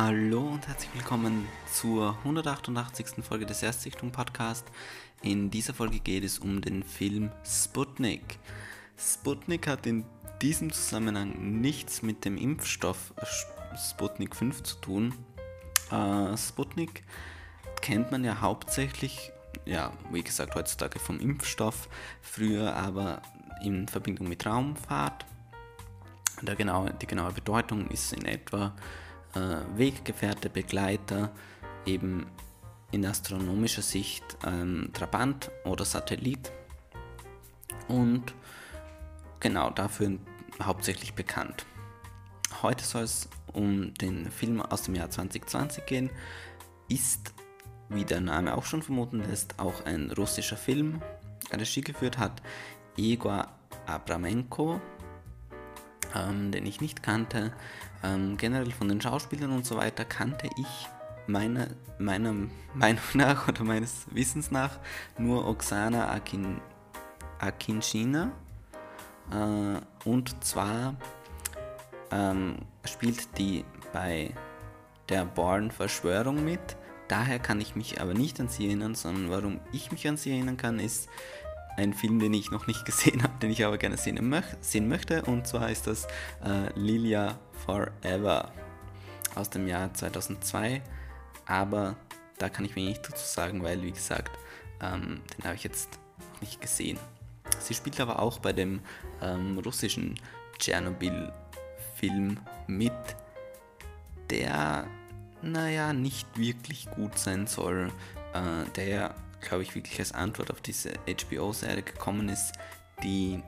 Hallo und herzlich willkommen zur 188. Folge des Erstsichtung Podcast. In dieser Folge geht es um den Film Sputnik. Sputnik hat in diesem Zusammenhang nichts mit dem Impfstoff Sputnik 5 zu tun. Äh, Sputnik kennt man ja hauptsächlich, ja, wie gesagt, heutzutage vom Impfstoff, früher aber in Verbindung mit Raumfahrt. Der genaue, die genaue Bedeutung ist in etwa äh, Weggefährte, Begleiter, eben in astronomischer Sicht ähm, Trabant oder Satellit und genau dafür hauptsächlich bekannt. Heute soll es um den Film aus dem Jahr 2020 gehen, ist, wie der Name auch schon vermuten lässt, auch ein russischer Film. Regie geführt hat Igor Abramenko, ähm, den ich nicht kannte. Ähm, generell von den Schauspielern und so weiter kannte ich meiner, meiner Meinung nach oder meines Wissens nach nur Oksana Akin, Akinchina. Äh, und zwar ähm, spielt die bei der Born-Verschwörung mit. Daher kann ich mich aber nicht an sie erinnern, sondern warum ich mich an sie erinnern kann, ist ein Film, den ich noch nicht gesehen habe, den ich aber gerne sehen, möch sehen möchte. Und zwar ist das äh, Lilia Forever aus dem Jahr 2002. Aber da kann ich mir nicht dazu sagen, weil, wie gesagt, ähm, den habe ich jetzt noch nicht gesehen. Sie spielt aber auch bei dem ähm, russischen Tschernobyl-Film mit, der, naja, nicht wirklich gut sein soll, äh, der glaube ich, wirklich als Antwort auf diese HBO-Serie gekommen ist, die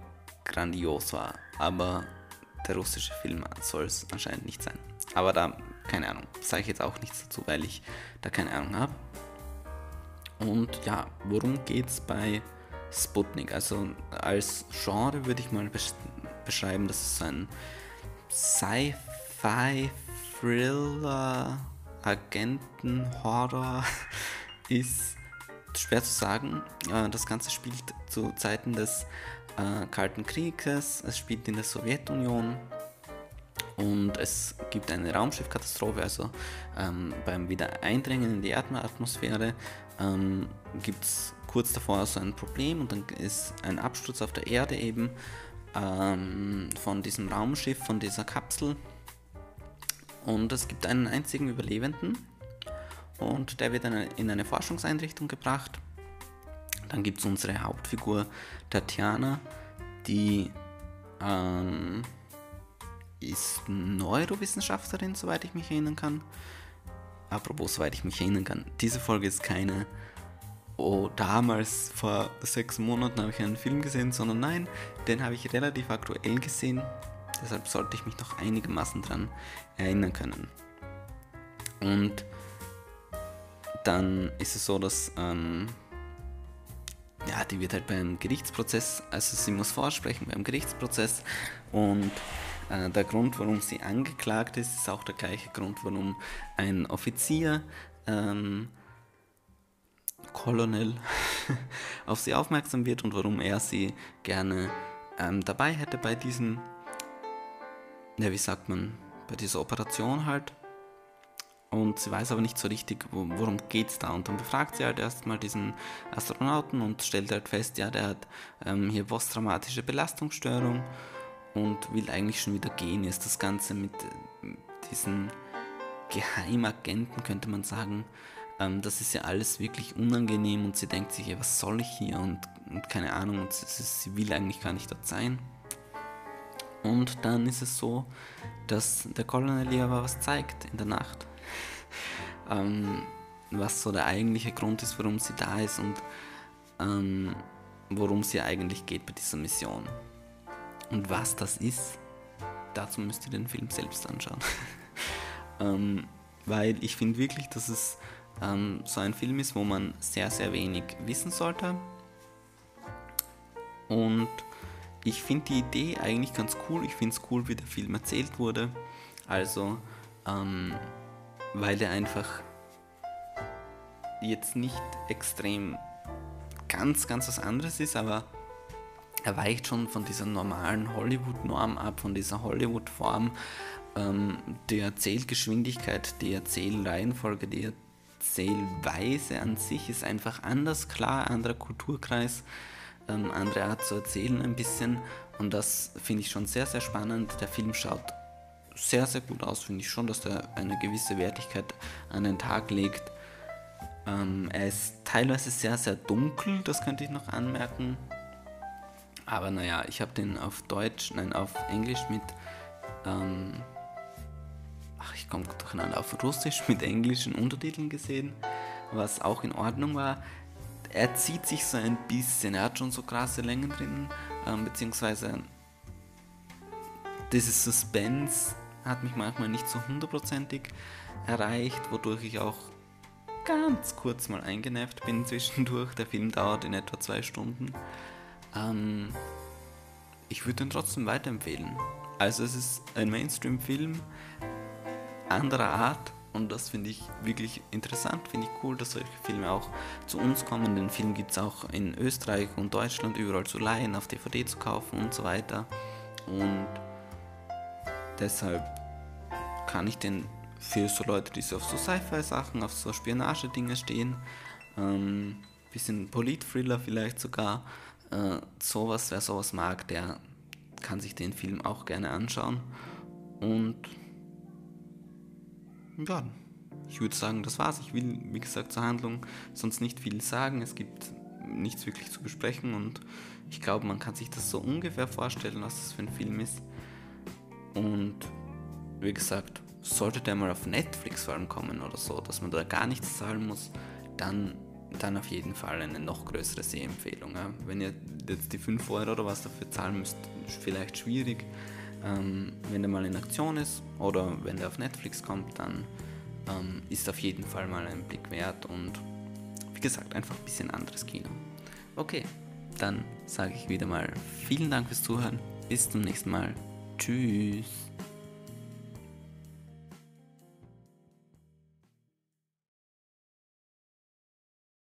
grandios war. Aber der russische Film soll es anscheinend nicht sein. Aber da, keine Ahnung, sage ich jetzt auch nichts dazu, weil ich da keine Ahnung habe. Und ja, worum geht es bei Sputnik? Also als Genre würde ich mal besch beschreiben, dass es ein Sci-Fi, Thriller, Agenten-Horror ist schwer zu sagen. Äh, das Ganze spielt zu Zeiten des äh, Kalten Krieges, es spielt in der Sowjetunion. Und es gibt eine Raumschiffkatastrophe, also ähm, beim Wiedereindringen in die Erdatmosphäre ähm, gibt es kurz davor so ein Problem und dann ist ein Absturz auf der Erde eben ähm, von diesem Raumschiff, von dieser Kapsel. Und es gibt einen einzigen Überlebenden und der wird in eine Forschungseinrichtung gebracht. Dann gibt es unsere Hauptfigur Tatjana, die ähm, ist Neurowissenschaftlerin, soweit ich mich erinnern kann. Apropos, soweit ich mich erinnern kann, diese Folge ist keine, oh, damals vor sechs Monaten habe ich einen Film gesehen, sondern nein, den habe ich relativ aktuell gesehen. Deshalb sollte ich mich noch einigermaßen dran erinnern können. Und dann ist es so, dass ähm, ja, die wird halt beim Gerichtsprozess, also sie muss vorsprechen beim Gerichtsprozess und äh, der Grund, warum sie angeklagt ist, ist auch der gleiche Grund, warum ein Offizier, ähm, Colonel, auf sie aufmerksam wird und warum er sie gerne ähm, dabei hätte bei diesem, ja, wie sagt man, bei dieser Operation halt und sie weiß aber nicht so richtig, worum geht es da. Und dann befragt sie halt erstmal diesen Astronauten und stellt halt fest, ja, der hat ähm, hier posttraumatische Belastungsstörung und will eigentlich schon wieder gehen. Ist das Ganze mit, mit diesen Geheimagenten, könnte man sagen, ähm, das ist ja alles wirklich unangenehm und sie denkt sich, ja, was soll ich hier und, und keine Ahnung, und sie, sie will eigentlich gar nicht dort sein. Und dann ist es so, dass der Colonel ihr aber was zeigt in der Nacht ähm, was so der eigentliche Grund ist, warum sie da ist und ähm, worum sie eigentlich geht bei dieser Mission. Und was das ist, dazu müsst ihr den Film selbst anschauen. ähm, weil ich finde wirklich, dass es ähm, so ein Film ist, wo man sehr, sehr wenig wissen sollte. Und ich finde die Idee eigentlich ganz cool. Ich finde es cool, wie der Film erzählt wurde. Also, ähm, weil er einfach jetzt nicht extrem ganz, ganz was anderes ist, aber er weicht schon von dieser normalen Hollywood-Norm ab, von dieser Hollywood-Form ähm, die Erzählgeschwindigkeit, die Erzählreihenfolge, die Erzählweise an sich ist einfach anders, klar, anderer Kulturkreis, ähm, andere Art zu erzählen ein bisschen und das finde ich schon sehr, sehr spannend. Der Film schaut sehr, sehr gut aus, finde ich schon, dass er eine gewisse Wertigkeit an den Tag legt. Ähm, er ist teilweise sehr, sehr dunkel, das könnte ich noch anmerken. Aber naja, ich habe den auf Deutsch, nein, auf Englisch mit, ähm, ach, ich komme durcheinander, auf Russisch mit englischen Untertiteln gesehen, was auch in Ordnung war. Er zieht sich so ein bisschen, er hat schon so krasse Längen drin, ähm, beziehungsweise dieses Suspense hat mich manchmal nicht so hundertprozentig erreicht, wodurch ich auch ganz kurz mal eingenervt bin zwischendurch. Der Film dauert in etwa zwei Stunden. Ähm, ich würde ihn trotzdem weiterempfehlen. Also es ist ein Mainstream-Film anderer Art und das finde ich wirklich interessant, finde ich cool, dass solche Filme auch zu uns kommen. Den Film gibt es auch in Österreich und Deutschland überall zu leihen, auf DVD zu kaufen und so weiter. Und deshalb kann ich den für so Leute, die so auf so Sci-Fi-Sachen, auf so Spionage-Dinge stehen, ähm, bisschen Polit-Thriller vielleicht sogar, äh, sowas, wer sowas mag, der kann sich den Film auch gerne anschauen. Und ja, ich würde sagen, das war's. Ich will, wie gesagt, zur Handlung sonst nicht viel sagen. Es gibt nichts wirklich zu besprechen und ich glaube, man kann sich das so ungefähr vorstellen, was das für ein Film ist. Und wie gesagt, sollte der mal auf Netflix vor allem kommen oder so, dass man da gar nichts zahlen muss, dann, dann auf jeden Fall eine noch größere Sehempfehlung. Ja. Wenn ihr jetzt die 5 Euro oder was dafür zahlen müsst, vielleicht schwierig. Ähm, wenn der mal in Aktion ist oder wenn der auf Netflix kommt, dann ähm, ist auf jeden Fall mal ein Blick wert und wie gesagt, einfach ein bisschen anderes Kino. Okay, dann sage ich wieder mal vielen Dank fürs Zuhören. Bis zum nächsten Mal. Tschüss.